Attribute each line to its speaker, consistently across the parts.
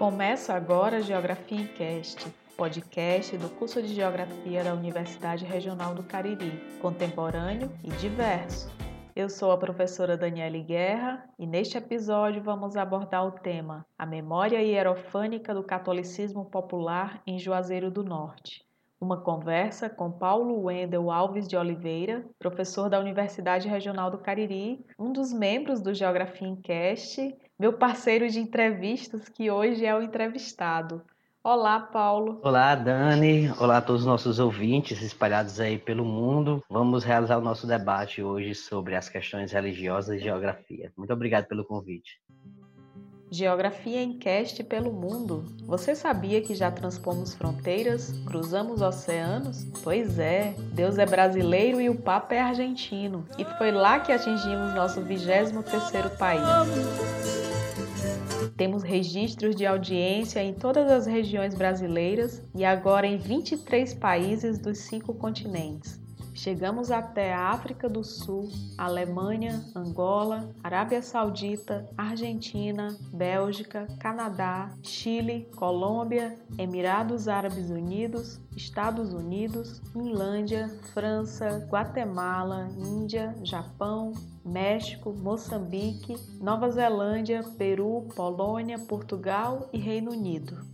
Speaker 1: Começa agora a Geografia em Cast, podcast do curso de Geografia da Universidade Regional do Cariri, contemporâneo e diverso. Eu sou a professora Daniele Guerra e neste episódio vamos abordar o tema A Memória Hierofânica do Catolicismo Popular em Juazeiro do Norte. Uma conversa com Paulo Wendel Alves de Oliveira, professor da Universidade Regional do Cariri, um dos membros do Geografia em Cast, meu parceiro de entrevistas que hoje é o entrevistado. Olá, Paulo.
Speaker 2: Olá, Dani. Olá a todos os nossos ouvintes espalhados aí pelo mundo. Vamos realizar o nosso debate hoje sobre as questões religiosas e geografia. Muito obrigado pelo convite.
Speaker 1: Geografia em cast pelo mundo. Você sabia que já transpomos fronteiras, cruzamos oceanos? Pois é, Deus é brasileiro e o Papa é argentino. E foi lá que atingimos nosso 23º país. Temos registros de audiência em todas as regiões brasileiras e agora em 23 países dos cinco continentes. Chegamos até a África do Sul, Alemanha, Angola, Arábia Saudita, Argentina, Bélgica, Canadá, Chile, Colômbia, Emirados Árabes Unidos, Estados Unidos, Finlândia, França, Guatemala, Índia, Japão, México, Moçambique, Nova Zelândia, Peru, Polônia, Portugal e Reino Unido.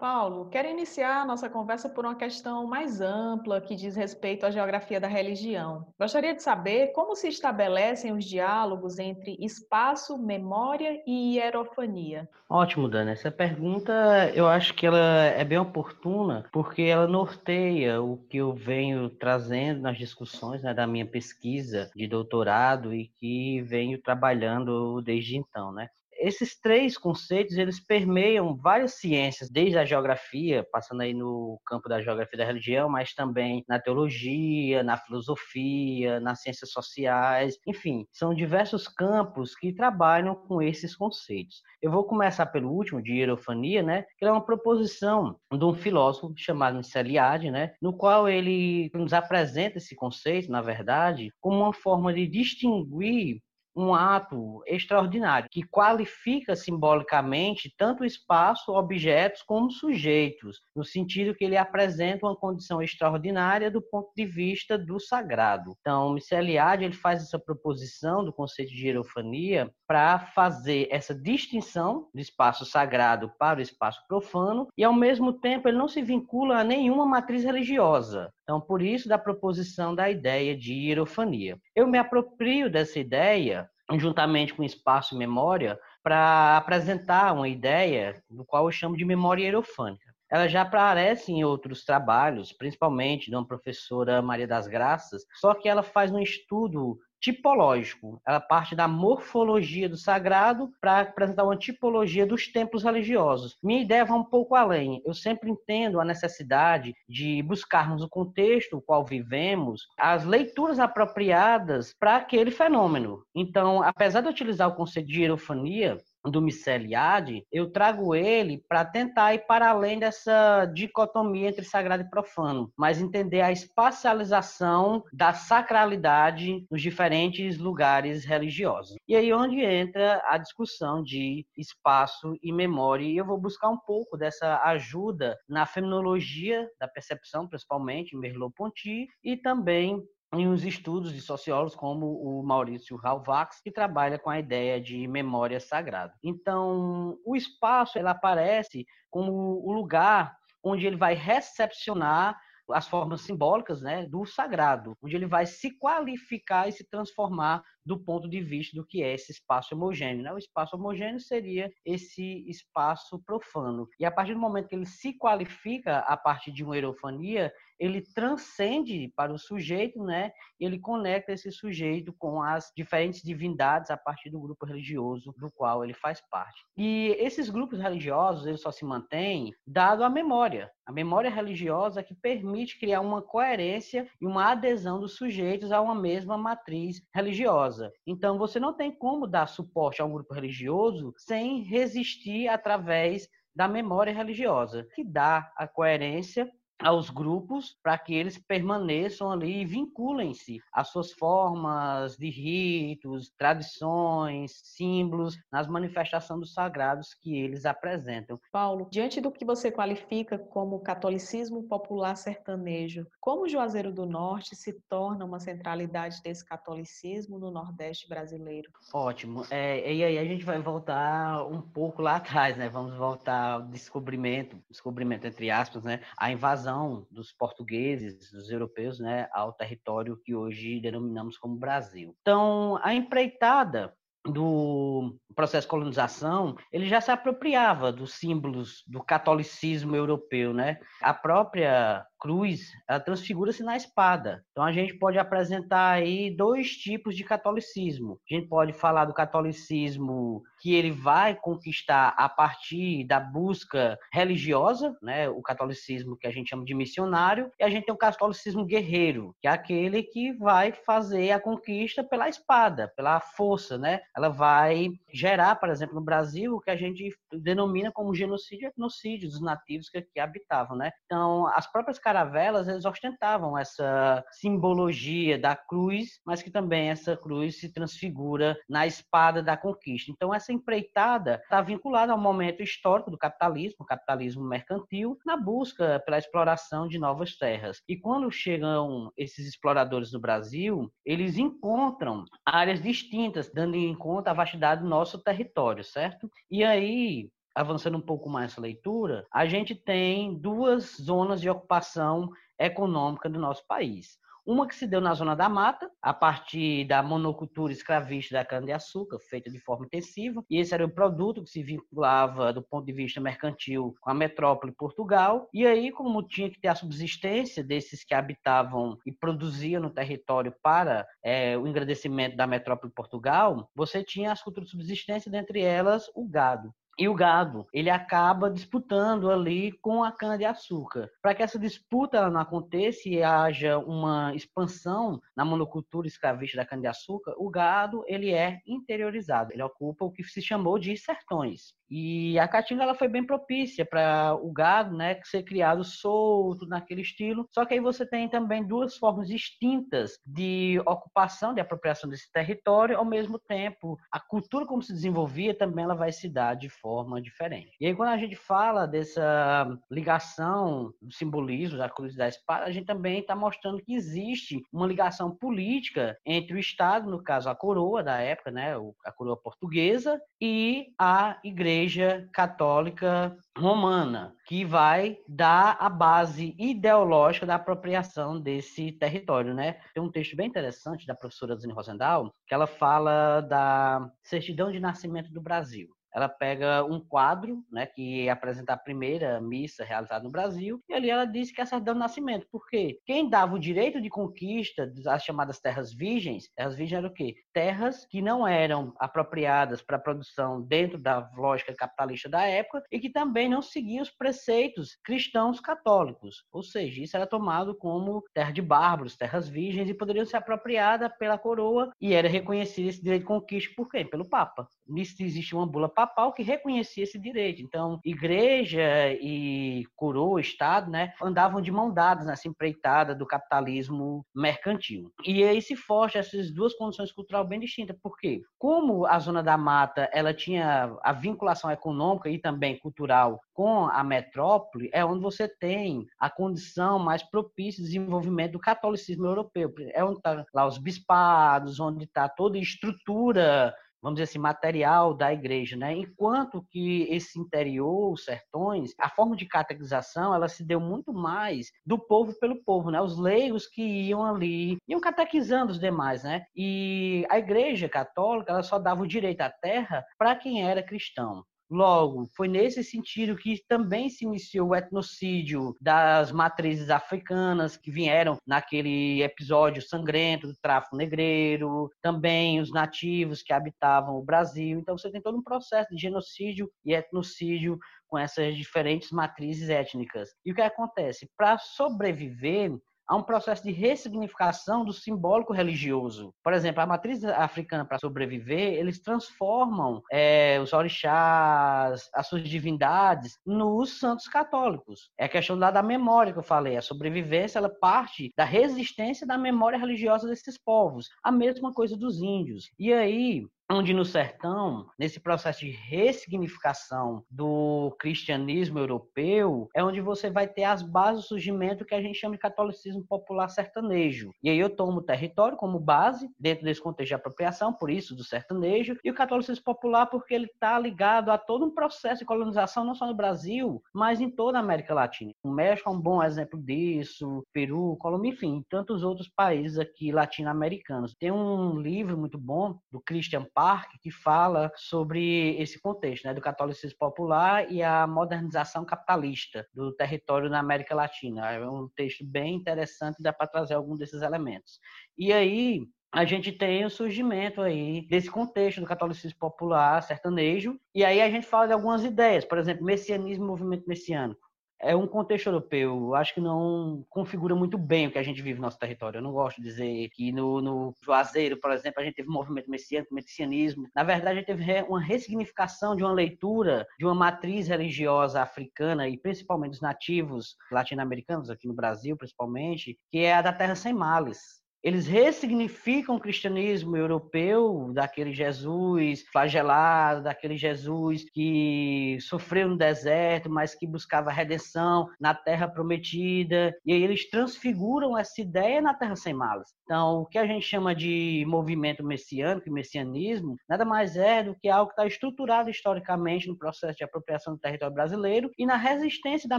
Speaker 1: Paulo, quero iniciar a nossa conversa por uma questão mais ampla que diz respeito à geografia da religião. Gostaria de saber como se estabelecem os diálogos entre espaço, memória e hierofania.
Speaker 2: Ótimo, Dani. Essa pergunta eu acho que ela é bem oportuna porque ela norteia o que eu venho trazendo nas discussões né, da minha pesquisa de doutorado e que venho trabalhando desde então, né? Esses três conceitos eles permeiam várias ciências, desde a geografia, passando aí no campo da geografia da religião, mas também na teologia, na filosofia, nas ciências sociais, enfim, são diversos campos que trabalham com esses conceitos. Eu vou começar pelo último, de hierofania, né, que é uma proposição de um filósofo chamado Miceliade, né, no qual ele nos apresenta esse conceito, na verdade, como uma forma de distinguir um ato extraordinário que qualifica simbolicamente tanto o espaço, objetos como sujeitos, no sentido que ele apresenta uma condição extraordinária do ponto de vista do sagrado. Então, Michel Eliade, ele faz essa proposição do conceito de hierofania para fazer essa distinção do espaço sagrado para o espaço profano e ao mesmo tempo ele não se vincula a nenhuma matriz religiosa. Então, por isso, da proposição da ideia de hierofania. Eu me aproprio dessa ideia, juntamente com espaço e memória, para apresentar uma ideia do qual eu chamo de memória hierofânica. Ela já aparece em outros trabalhos, principalmente de uma professora Maria das Graças, só que ela faz um estudo tipológico. Ela parte da morfologia do sagrado para apresentar uma tipologia dos templos religiosos. Minha ideia vai um pouco além. Eu sempre entendo a necessidade de buscarmos o contexto no qual vivemos, as leituras apropriadas para aquele fenômeno. Então, apesar de utilizar o conceito de hierofania, do Miceliade, eu trago ele para tentar ir para além dessa dicotomia entre sagrado e profano, mas entender a espacialização da sacralidade nos diferentes lugares religiosos. E aí onde entra a discussão de espaço e memória, e eu vou buscar um pouco dessa ajuda na fenomenologia da percepção, principalmente Merleau-Ponty, e também em uns estudos de sociólogos como o Maurício Halvax, que trabalha com a ideia de memória sagrada. Então, o espaço ele aparece como o lugar onde ele vai recepcionar as formas simbólicas né, do sagrado, onde ele vai se qualificar e se transformar do ponto de vista do que é esse espaço homogêneo. Né? O espaço homogêneo seria esse espaço profano. E a partir do momento que ele se qualifica a partir de uma erofania, ele transcende para o sujeito, né? Ele conecta esse sujeito com as diferentes divindades a partir do grupo religioso do qual ele faz parte. E esses grupos religiosos, eles só se mantêm dado a memória. A memória religiosa que permite criar uma coerência e uma adesão dos sujeitos a uma mesma matriz religiosa. Então, você não tem como dar suporte a um grupo religioso sem resistir através da memória religiosa, que dá a coerência aos grupos para que eles permaneçam ali e vinculem-se às suas formas de ritos, tradições, símbolos, nas manifestações dos sagrados que eles apresentam.
Speaker 1: Paulo, diante do que você qualifica como catolicismo popular sertanejo, como Juazeiro do Norte se torna uma centralidade desse catolicismo no Nordeste brasileiro?
Speaker 2: Ótimo. É, e aí a gente vai voltar um pouco lá atrás, né? Vamos voltar ao descobrimento, descobrimento entre aspas, né? A invasão invasão dos portugueses, dos europeus, né, ao território que hoje denominamos como Brasil. Então, a empreitada do processo de colonização, ele já se apropriava dos símbolos do catolicismo europeu, né? A própria cruz, ela transfigura-se na espada. Então a gente pode apresentar aí dois tipos de catolicismo. A gente pode falar do catolicismo que ele vai conquistar a partir da busca religiosa, né? O catolicismo que a gente chama de missionário, e a gente tem o catolicismo guerreiro, que é aquele que vai fazer a conquista pela espada, pela força, né? Ela vai gerar, por exemplo, no Brasil, o que a gente denomina como genocídio e etnocídio dos nativos que aqui habitavam, né? Então, as próprias caravelas, eles ostentavam essa simbologia da cruz, mas que também essa cruz se transfigura na espada da conquista. Então, essa empreitada está vinculada ao momento histórico do capitalismo, capitalismo mercantil, na busca pela exploração de novas terras. E quando chegam esses exploradores no Brasil, eles encontram áreas distintas, dando em conta a vastidade do nosso território, certo? E aí, avançando um pouco mais essa leitura, a gente tem duas zonas de ocupação econômica do nosso país. Uma que se deu na zona da mata, a partir da monocultura escravista da cana-de-açúcar, feita de forma intensiva, e esse era o produto que se vinculava do ponto de vista mercantil com a metrópole Portugal. E aí, como tinha que ter a subsistência desses que habitavam e produziam no território para é, o engrandecimento da metrópole Portugal, você tinha as culturas de subsistência, dentre elas o gado e o gado, ele acaba disputando ali com a cana-de-açúcar. Para que essa disputa não aconteça e haja uma expansão na monocultura escravista da cana-de-açúcar, o gado ele é interiorizado, ele ocupa o que se chamou de sertões. E a caatinga ela foi bem propícia para o gado, né, ser criado solto naquele estilo. Só que aí você tem também duas formas distintas de ocupação, de apropriação desse território, ao mesmo tempo a cultura como se desenvolvia também ela vai se dar de forma diferente. E aí quando a gente fala dessa ligação do simbolismo da cruz da espada, a gente também está mostrando que existe uma ligação política entre o Estado, no caso a coroa da época, né, a coroa portuguesa, e a igreja Igreja Católica Romana, que vai dar a base ideológica da apropriação desse território, né? Tem um texto bem interessante da professora Zine Rosendal, que ela fala da certidão de nascimento do Brasil ela pega um quadro, né, que apresenta a primeira missa realizada no Brasil, e ali ela diz que é certidão do nascimento. Por quê? Quem dava o direito de conquista das chamadas terras virgens, terras virgens eram o quê? Terras que não eram apropriadas para produção dentro da lógica capitalista da época e que também não seguiam os preceitos cristãos católicos. Ou seja, isso era tomado como terra de bárbaros, terras virgens e poderiam ser apropriadas pela coroa e era reconhecido esse direito de conquista por quem? Pelo Papa. Nisso existe uma bula papal que reconhecia esse direito. Então, igreja e coroa, Estado, né, andavam de mão dadas nessa empreitada do capitalismo mercantil. E aí se forja essas duas condições culturais bem distintas. Por quê? Como a Zona da Mata ela tinha a vinculação econômica e também cultural com a metrópole, é onde você tem a condição mais propícia de desenvolvimento do catolicismo europeu. É onde está lá os bispados, onde está toda a estrutura vamos dizer assim, material da igreja, né? Enquanto que esse interior, os sertões, a forma de catequização, ela se deu muito mais do povo pelo povo, né? Os leigos que iam ali, iam catequizando os demais, né? E a igreja católica, ela só dava o direito à terra para quem era cristão. Logo, foi nesse sentido que também se iniciou o etnocídio das matrizes africanas que vieram naquele episódio sangrento do tráfico negreiro, também os nativos que habitavam o Brasil. Então, você tem todo um processo de genocídio e etnocídio com essas diferentes matrizes étnicas. E o que acontece? Para sobreviver, há um processo de ressignificação do simbólico religioso. Por exemplo, a matriz africana para sobreviver, eles transformam é, os orixás, as suas divindades, nos santos católicos. É a questão lá da memória que eu falei. A sobrevivência ela parte da resistência da memória religiosa desses povos. A mesma coisa dos índios. E aí, onde no sertão, nesse processo de ressignificação do cristianismo europeu, é onde você vai ter as bases do surgimento que a gente chama de catolicismo popular sertanejo. E aí eu tomo o território como base, dentro desse contexto de apropriação, por isso do sertanejo, e o catolicismo popular porque ele está ligado a todo um processo de colonização, não só no Brasil, mas em toda a América Latina. O México é um bom exemplo disso, Peru, Colômbia, enfim, tantos outros países aqui latino-americanos. Tem um livro muito bom do Christian Park, que fala sobre esse contexto, né, do catolicismo popular e a modernização capitalista do território na América Latina. É um texto bem interessante, dá para trazer algum desses elementos. E aí, a gente tem o surgimento aí desse contexto do catolicismo popular sertanejo, e aí a gente fala de algumas ideias, por exemplo, messianismo e movimento messiânico é um contexto europeu. Acho que não configura muito bem o que a gente vive no nosso território. Eu não gosto de dizer que no, no Juazeiro, por exemplo, a gente teve um movimento messiânico, messianismo. Na verdade, a gente teve uma ressignificação de uma leitura de uma matriz religiosa africana e principalmente dos nativos latino-americanos, aqui no Brasil principalmente, que é a da Terra Sem Males eles ressignificam o cristianismo europeu, daquele Jesus flagelado, daquele Jesus que sofreu no deserto, mas que buscava redenção na terra prometida. E aí eles transfiguram essa ideia na terra sem malas. Então, o que a gente chama de movimento messiânico e messianismo nada mais é do que algo que está estruturado historicamente no processo de apropriação do território brasileiro e na resistência da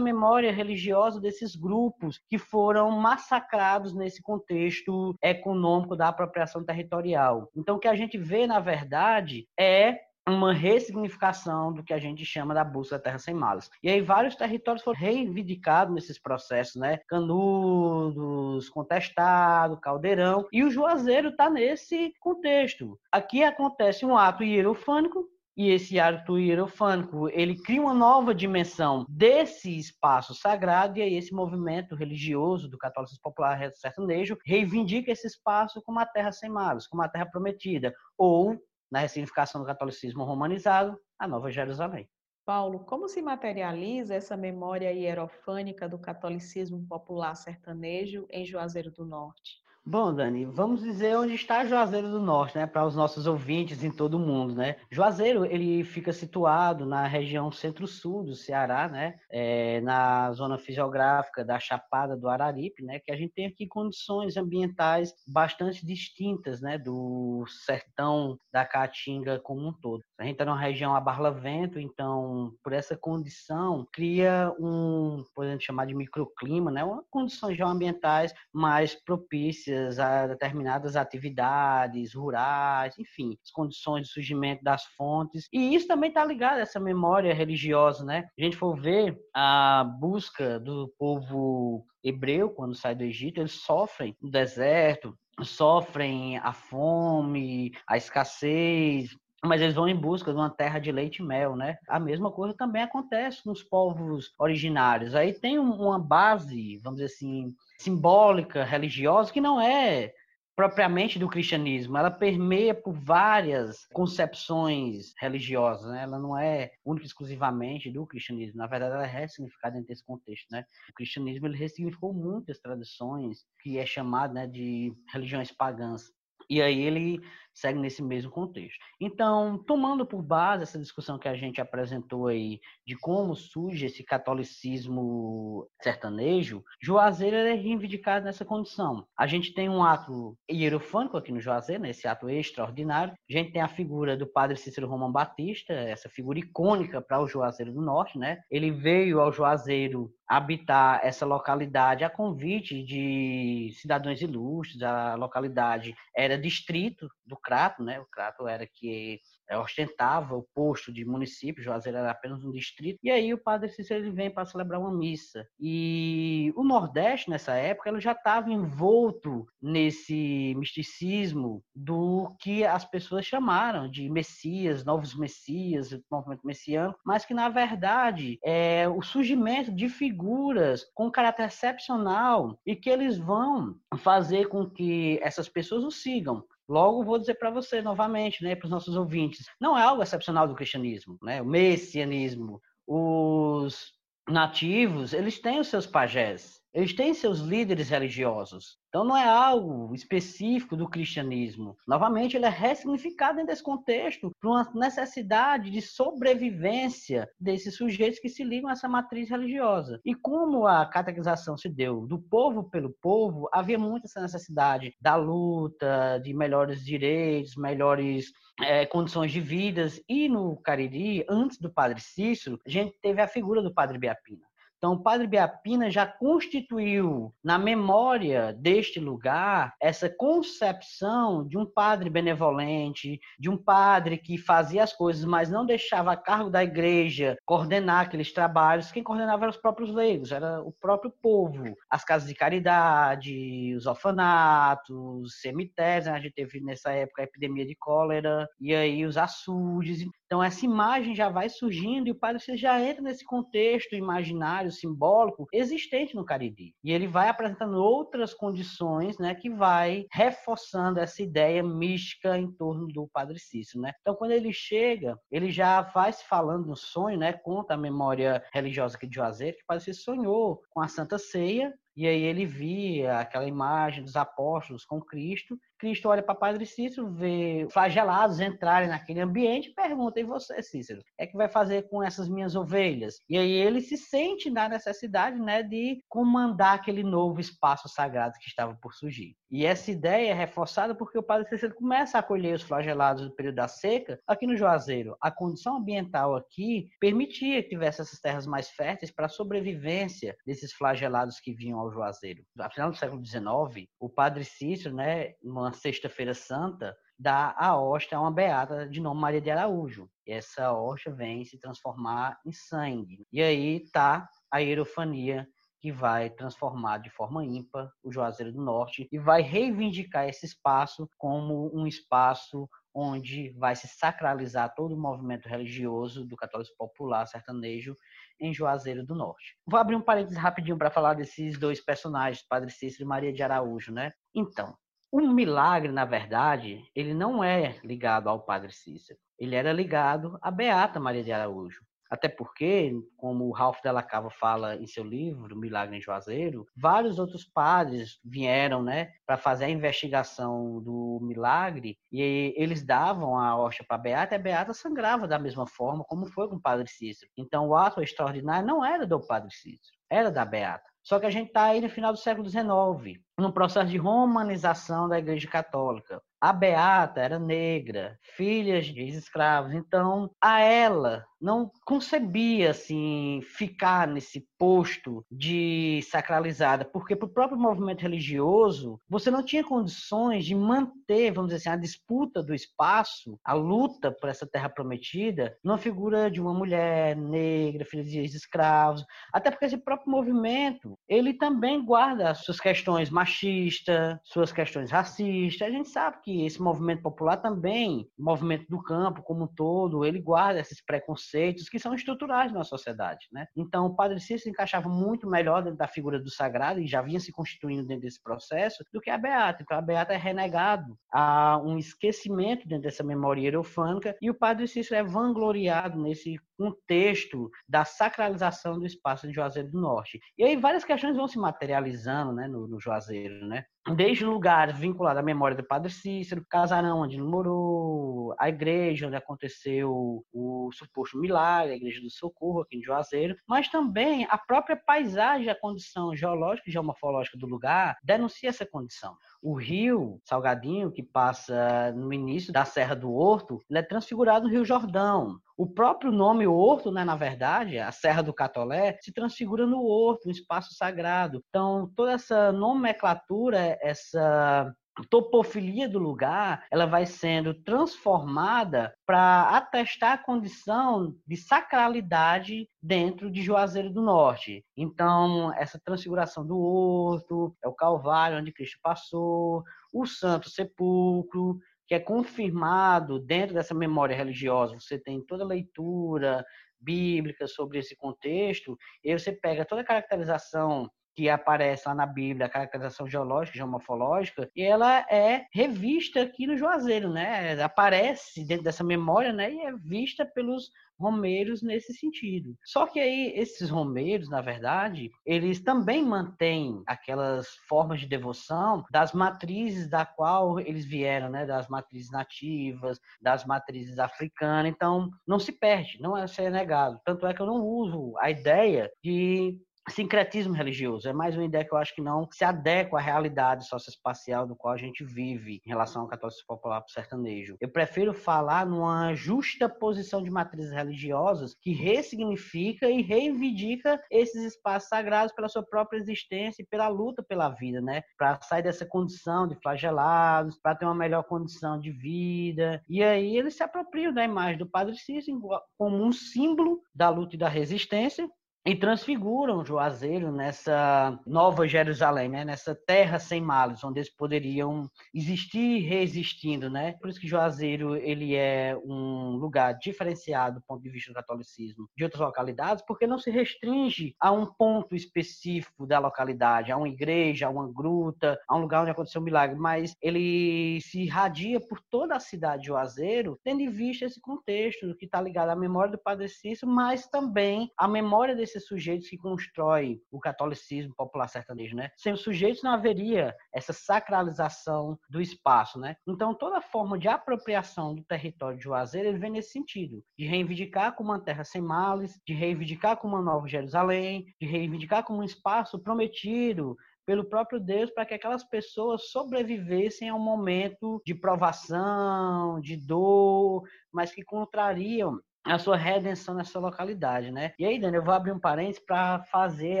Speaker 2: memória religiosa desses grupos que foram massacrados nesse contexto econômico da apropriação territorial. Então, o que a gente vê, na verdade, é uma ressignificação do que a gente chama da busca da terra sem malas. E aí vários territórios foram reivindicados nesses processos, né? Canudos, Contestado, Caldeirão, e o Juazeiro está nesse contexto. Aqui acontece um ato hierofânico e esse hábito hierofânico, ele cria uma nova dimensão desse espaço sagrado, e aí esse movimento religioso do catolicismo popular sertanejo reivindica esse espaço como a terra sem malos, como a terra prometida, ou, na ressignificação do catolicismo romanizado, a Nova Jerusalém.
Speaker 1: Paulo, como se materializa essa memória hierofânica do catolicismo popular sertanejo em Juazeiro do Norte?
Speaker 2: Bom, Dani, vamos dizer onde está Juazeiro do Norte, né, para os nossos ouvintes em todo o mundo, né? Juazeiro, ele fica situado na região centro-sul do Ceará, né, é, na zona fisiográfica da Chapada do Araripe, né, que a gente tem aqui condições ambientais bastante distintas, né, do sertão da Caatinga como um todo. A gente está numa região a barlavento, então, por essa condição, cria um, podemos chamar de microclima, né, uma condições geoambientais mais propícias a determinadas atividades rurais, enfim, as condições de surgimento das fontes. E isso também está ligado a essa memória religiosa, né? A gente for ver a busca do povo hebreu quando sai do Egito, eles sofrem no deserto, sofrem a fome, a escassez, mas eles vão em busca de uma terra de leite e mel, né? A mesma coisa também acontece nos povos originários. Aí tem uma base, vamos dizer assim, simbólica, religiosa, que não é propriamente do cristianismo, ela permeia por várias concepções religiosas, né? ela não é única e exclusivamente do cristianismo, na verdade ela é ressignificada dentro desse contexto. Né? O cristianismo ele ressignificou muitas tradições que é chamado né, de religiões pagãs, e aí ele segue nesse mesmo contexto. Então, tomando por base essa discussão que a gente apresentou aí de como surge esse catolicismo sertanejo, Juazeiro é reivindicado nessa condição. A gente tem um ato hierofânico aqui no Juazeiro, né, esse ato extraordinário. A gente tem a figura do padre Cícero Romão Batista, essa figura icônica para o Juazeiro do Norte, né? Ele veio ao Juazeiro habitar essa localidade a convite de cidadãos ilustres. A localidade era distrito do Crato, né? O Crato era que ostentava o posto de município, Juazeiro era apenas um distrito, e aí o padre Cícero ele vem para celebrar uma missa. E o Nordeste, nessa época, ele já estava envolto nesse misticismo do que as pessoas chamaram de Messias, novos Messias, movimento messiânico, mas que, na verdade, é o surgimento de figuras com caráter excepcional e que eles vão fazer com que essas pessoas o sigam. Logo, vou dizer para você novamente, né, para os nossos ouvintes, não é algo excepcional do cristianismo, né? O messianismo, os nativos, eles têm os seus pajés, eles têm seus líderes religiosos. Então não é algo específico do cristianismo. Novamente, ele é ressignificado dentro desse contexto por uma necessidade de sobrevivência desses sujeitos que se ligam a essa matriz religiosa. E como a catequização se deu do povo pelo povo, havia muito essa necessidade da luta, de melhores direitos, melhores é, condições de vidas. E no Cariri, antes do Padre Cícero, a gente teve a figura do Padre Biapina. Então, o Padre Biapina já constituiu na memória deste lugar essa concepção de um padre benevolente, de um padre que fazia as coisas, mas não deixava a cargo da igreja coordenar aqueles trabalhos. Quem coordenava eram os próprios leigos, era o próprio povo. As casas de caridade, os orfanatos, os cemitérios. Né? A gente teve nessa época a epidemia de cólera, e aí os açudes. Então, essa imagem já vai surgindo e o padre já entra nesse contexto imaginário, simbólico, existente no Cariri. E ele vai apresentando outras condições né, que vai reforçando essa ideia mística em torno do padre Cícero. Né? Então, quando ele chega, ele já vai se falando no sonho, né, conta a memória religiosa aqui de Juazeiro, que o padre Cícero sonhou com a Santa Ceia, e aí ele via aquela imagem dos apóstolos com Cristo Cristo olha para Padre Cícero, vê flagelados entrarem naquele ambiente e pergunta: e você, Cícero, é que vai fazer com essas minhas ovelhas? E aí ele se sente na necessidade né, de comandar aquele novo espaço sagrado que estava por surgir. E essa ideia é reforçada porque o Padre Cícero começa a acolher os flagelados do período da seca aqui no Juazeiro. A condição ambiental aqui permitia que tivesse essas terras mais férteis para a sobrevivência desses flagelados que vinham ao Juazeiro. No final do século XIX, o Padre Cícero, né, numa Sexta-feira Santa, dá a hóstia a uma beata de nome Maria de Araújo. E essa hóstia vem se transformar em sangue. E aí tá a hierofania que vai transformar de forma ímpar o Juazeiro do Norte e vai reivindicar esse espaço como um espaço onde vai se sacralizar todo o movimento religioso do católico popular sertanejo em Juazeiro do Norte. Vou abrir um parênteses rapidinho para falar desses dois personagens, Padre Cícero e Maria de Araújo, né? Então, o milagre, na verdade, ele não é ligado ao Padre Cícero. Ele era ligado à Beata Maria de Araújo. Até porque, como o Ralph Della Cava fala em seu livro, Milagre em Juazeiro, vários outros padres vieram né, para fazer a investigação do milagre e eles davam a hóstia para a Beata e a Beata sangrava da mesma forma como foi com o Padre Cícero. Então, o ato extraordinário não era do Padre Cícero, era da Beata. Só que a gente está aí no final do século XIX, no processo de romanização da Igreja Católica. A Beata era negra, filha de escravos, então a ela não concebia assim ficar nesse posto de sacralizada, porque para o próprio movimento religioso você não tinha condições de manter, vamos dizer assim, a disputa do espaço, a luta por essa terra prometida, numa figura de uma mulher negra, filha de escravos, até porque esse próprio movimento ele também guarda suas questões machistas, suas questões racistas. A gente sabe que esse movimento popular também, o movimento do campo como um todo, ele guarda esses preconceitos conceitos que são estruturais na sociedade. Né? Então, o Padre Cícero encaixava muito melhor dentro da figura do sagrado e já vinha se constituindo dentro desse processo do que a Beata. Então, a Beata é renegado a um esquecimento dentro dessa memória hierofânica e o Padre Cícero é vangloriado nesse contexto da sacralização do espaço de Juazeiro do Norte. E aí várias questões vão se materializando né, no, no Juazeiro, né? desde lugares vinculados à memória do Padre Cícero, casarão onde ele morou, a igreja onde aconteceu o suposto milagre, a igreja do Socorro aqui em Juazeiro, mas também a própria paisagem, a condição geológica e geomorfológica do lugar denuncia essa condição. O rio Salgadinho, que passa no início da Serra do Horto, ele é transfigurado no Rio Jordão. O próprio nome Horto, né, na verdade, a Serra do Catolé, se transfigura no Horto, um espaço sagrado. Então, toda essa nomenclatura, essa topofilia do lugar, ela vai sendo transformada para atestar a condição de sacralidade dentro de Juazeiro do Norte. Então, essa transfiguração do horto, é o Calvário onde Cristo passou, o Santo Sepulcro, que é confirmado dentro dessa memória religiosa. Você tem toda a leitura bíblicas sobre esse contexto, e aí você pega toda a caracterização que aparece lá na Bíblia, a caracterização geológica, geomorfológica, e ela é revista aqui no Juazeiro, né? Aparece dentro dessa memória, né? E é vista pelos romeiros nesse sentido. Só que aí esses romeiros, na verdade, eles também mantêm aquelas formas de devoção das matrizes da qual eles vieram, né? Das matrizes nativas, das matrizes africanas. Então, não se perde, não é ser negado. Tanto é que eu não uso a ideia de sincretismo religioso. É mais uma ideia que eu acho que não se adequa à realidade socioespacial do qual a gente vive em relação ao catolicismo popular para o sertanejo. Eu prefiro falar numa justa posição de matrizes religiosas que ressignifica e reivindica esses espaços sagrados pela sua própria existência e pela luta pela vida, né? Para sair dessa condição de flagelados, para ter uma melhor condição de vida. E aí eles se apropriam da imagem do Padre Cícero como um símbolo da luta e da resistência e transfiguram Juazeiro nessa nova Jerusalém, né? nessa terra sem males, onde eles poderiam existir resistindo, né? Por isso que Juazeiro ele é um lugar diferenciado do ponto de vista do catolicismo de outras localidades, porque não se restringe a um ponto específico da localidade, a uma igreja, a uma gruta, a um lugar onde aconteceu um milagre, mas ele se irradia por toda a cidade de Juazeiro, tendo em vista esse contexto que está ligado à memória do Padre Cícero, mas também à memória desse esses sujeitos que constroem o catolicismo popular sertanejo, né? Sem os sujeitos não haveria essa sacralização do espaço, né? Então toda forma de apropriação do território de Juazeiro ele vem nesse sentido, de reivindicar como uma terra sem males, de reivindicar como uma nova Jerusalém, de reivindicar como um espaço prometido pelo próprio Deus para que aquelas pessoas sobrevivessem a um momento de provação, de dor, mas que contrariam a sua redenção nessa localidade, né? E aí, Dani, eu vou abrir um parênteses para fazer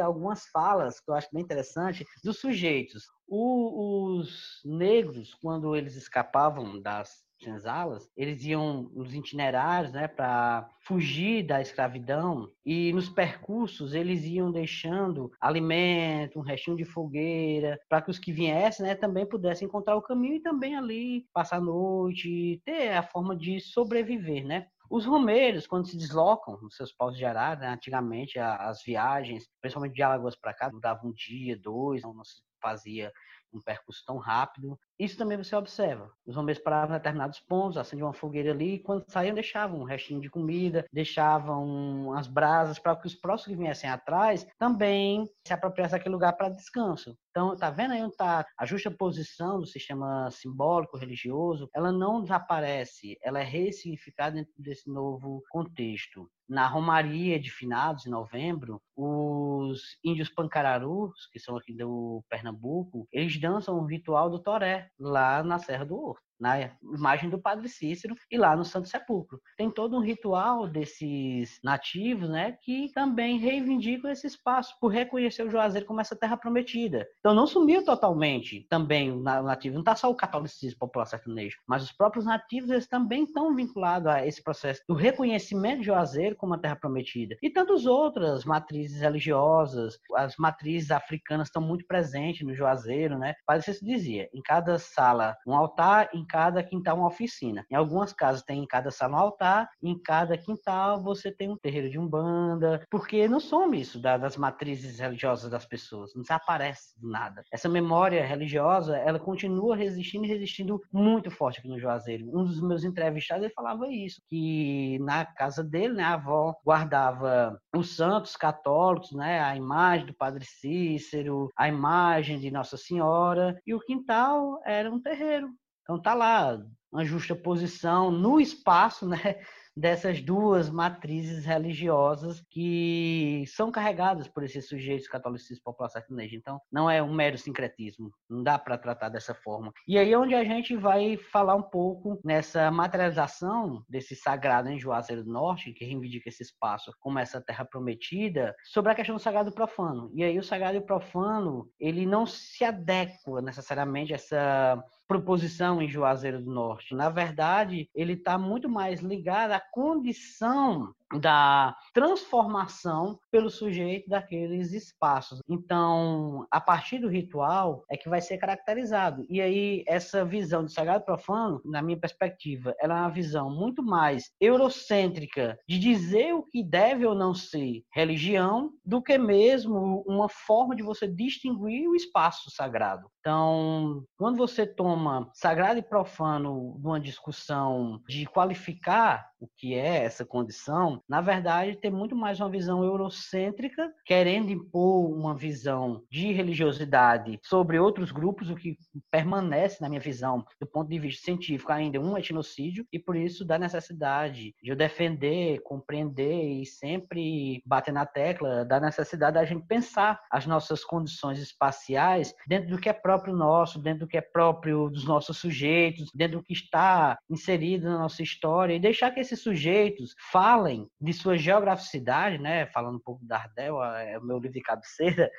Speaker 2: algumas falas que eu acho bem interessante dos sujeitos. O, os negros, quando eles escapavam das senzalas, eles iam nos itinerários, né, para fugir da escravidão e nos percursos eles iam deixando alimento, um restinho de fogueira, para que os que viessem, né, também pudessem encontrar o caminho e também ali passar a noite, ter a forma de sobreviver, né? Os romeiros, quando se deslocam nos seus paus de arara, né, antigamente as viagens, principalmente de Alagoas para cá, duravam um dia, dois, não se fazia um percurso tão rápido. Isso também você observa. Os homens paravam em determinados pontos, acendiam uma fogueira ali, e quando saíam deixavam um restinho de comida, deixavam as brasas para que os próximos que viessem atrás também se apropriassem daquele lugar para descanso. Então, tá vendo aí onde está a justa posição do sistema simbólico, religioso? Ela não desaparece, ela é ressignificada dentro desse novo contexto. Na Romaria de Finados, em novembro, os índios pancararus, que são aqui do Pernambuco, eles dançam o ritual do toré, lá na Serra do Horto na imagem do Padre Cícero e lá no Santo Sepulcro. Tem todo um ritual desses nativos, né, que também reivindicam esse espaço por reconhecer o Juazeiro como essa terra prometida. Então não sumiu totalmente também o nativo, não está só o catolicismo popular sertanejo, mas os próprios nativos eles também estão vinculados a esse processo do reconhecimento de Juazeiro como uma terra prometida. E tantas outras matrizes religiosas, as matrizes africanas estão muito presentes no Juazeiro, né? Padre Cícero dizia, em cada sala um altar, em cada quintal uma oficina. Em algumas casas tem em cada sala um altar, em cada quintal você tem um terreiro de umbanda, porque não some isso das matrizes religiosas das pessoas, não desaparece do nada. Essa memória religiosa, ela continua resistindo e resistindo muito forte aqui no Juazeiro. Um dos meus entrevistados, ele falava isso, que na casa dele, né, a avó guardava os santos católicos, né, a imagem do Padre Cícero, a imagem de Nossa Senhora, e o quintal era um terreiro, então tá lá uma justa posição no espaço, né, dessas duas matrizes religiosas que são carregadas por esses sujeitos catolicismo popular sertanejo. Então, não é um mero sincretismo, não dá para tratar dessa forma. E aí é onde a gente vai falar um pouco nessa materialização desse sagrado em Juazeiro do Norte, que reivindica esse espaço como essa terra prometida, sobre a questão do sagrado e profano. E aí o sagrado e profano, ele não se adequa necessariamente a essa proposição em Juazeiro do Norte. Na verdade, ele está muito mais ligado à condição da transformação pelo sujeito daqueles espaços. Então, a partir do ritual é que vai ser caracterizado. E aí, essa visão de sagrado profano, na minha perspectiva, ela é uma visão muito mais eurocêntrica de dizer o que deve ou não ser religião, do que mesmo uma forma de você distinguir o espaço sagrado. Então, quando você toma sagrado e profano numa discussão de qualificar o que é essa condição, na verdade, tem muito mais uma visão eurocêntrica, querendo impor uma visão de religiosidade sobre outros grupos, o que permanece, na minha visão, do ponto de vista científico, ainda um etnocídio, e por isso da necessidade de eu defender, compreender e sempre bater na tecla da necessidade da gente pensar as nossas condições espaciais dentro do que é próprio nosso, dentro do que é próprio dos nossos sujeitos, dentro do que está inserido na nossa história, e deixar que esses sujeitos falem de sua geograficidade, né? Falando um pouco da Ardel, é o meu livro de cabeceira,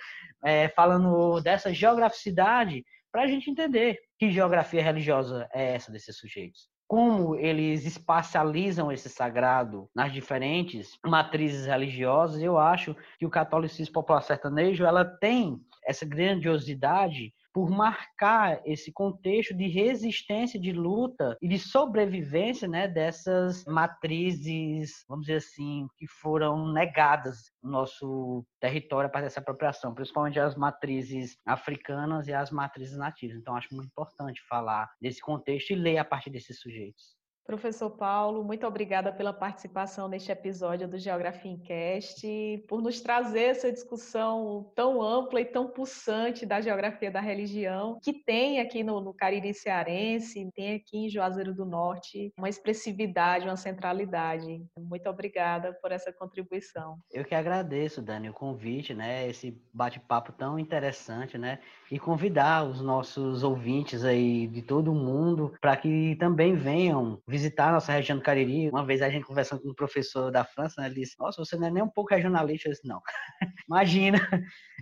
Speaker 2: é, falando dessa geograficidade, para a gente entender que geografia religiosa é essa desses sujeitos como eles espacializam esse sagrado nas diferentes matrizes religiosas, eu acho que o catolicismo popular sertanejo ela tem essa grandiosidade por marcar esse contexto de resistência, de luta e de sobrevivência né, dessas matrizes, vamos dizer assim, que foram negadas no nosso território para essa apropriação, principalmente as matrizes africanas e as matrizes nativas. Então, acho muito importante falar desse contexto e ler a partir desses sujeitos.
Speaker 1: Professor Paulo, muito obrigada pela participação neste episódio do Geografia em Cast, por nos trazer essa discussão tão ampla e tão pulsante da geografia da religião, que tem aqui no, no Cariri Cearense, tem aqui em Juazeiro do Norte uma expressividade, uma centralidade. Muito obrigada por essa contribuição.
Speaker 2: Eu que agradeço, Dani, o convite, né, esse bate-papo tão interessante, né, e convidar os nossos ouvintes aí de todo o mundo para que também venham visitar nossa região do Cariri. Uma vez a gente conversando com um professor da França, né, ele disse: Nossa, você não é nem um pouco regionalista. Eu disse: Não, imagina.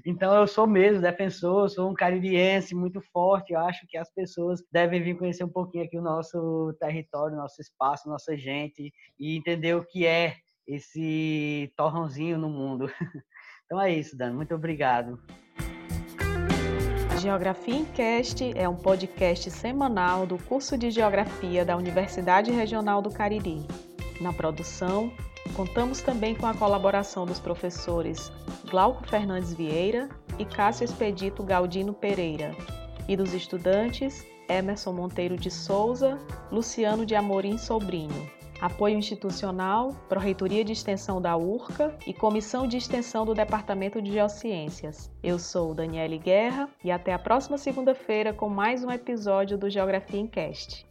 Speaker 2: Então eu sou mesmo defensor, sou um caririense muito forte. Eu acho que as pessoas devem vir conhecer um pouquinho aqui o nosso território, nosso espaço, nossa gente e entender o que é esse torrãozinho no mundo. Então é isso, Dan. Muito obrigado.
Speaker 1: Geografia em Cast é um podcast semanal do curso de Geografia da Universidade Regional do Cariri. Na produção, contamos também com a colaboração dos professores Glauco Fernandes Vieira e Cássio Expedito Galdino Pereira, e dos estudantes Emerson Monteiro de Souza, Luciano de Amorim Sobrinho. Apoio institucional, Proreitoria de Extensão da URCA e Comissão de Extensão do Departamento de Geociências. Eu sou Daniele Guerra e até a próxima segunda-feira com mais um episódio do Geografia em Cast.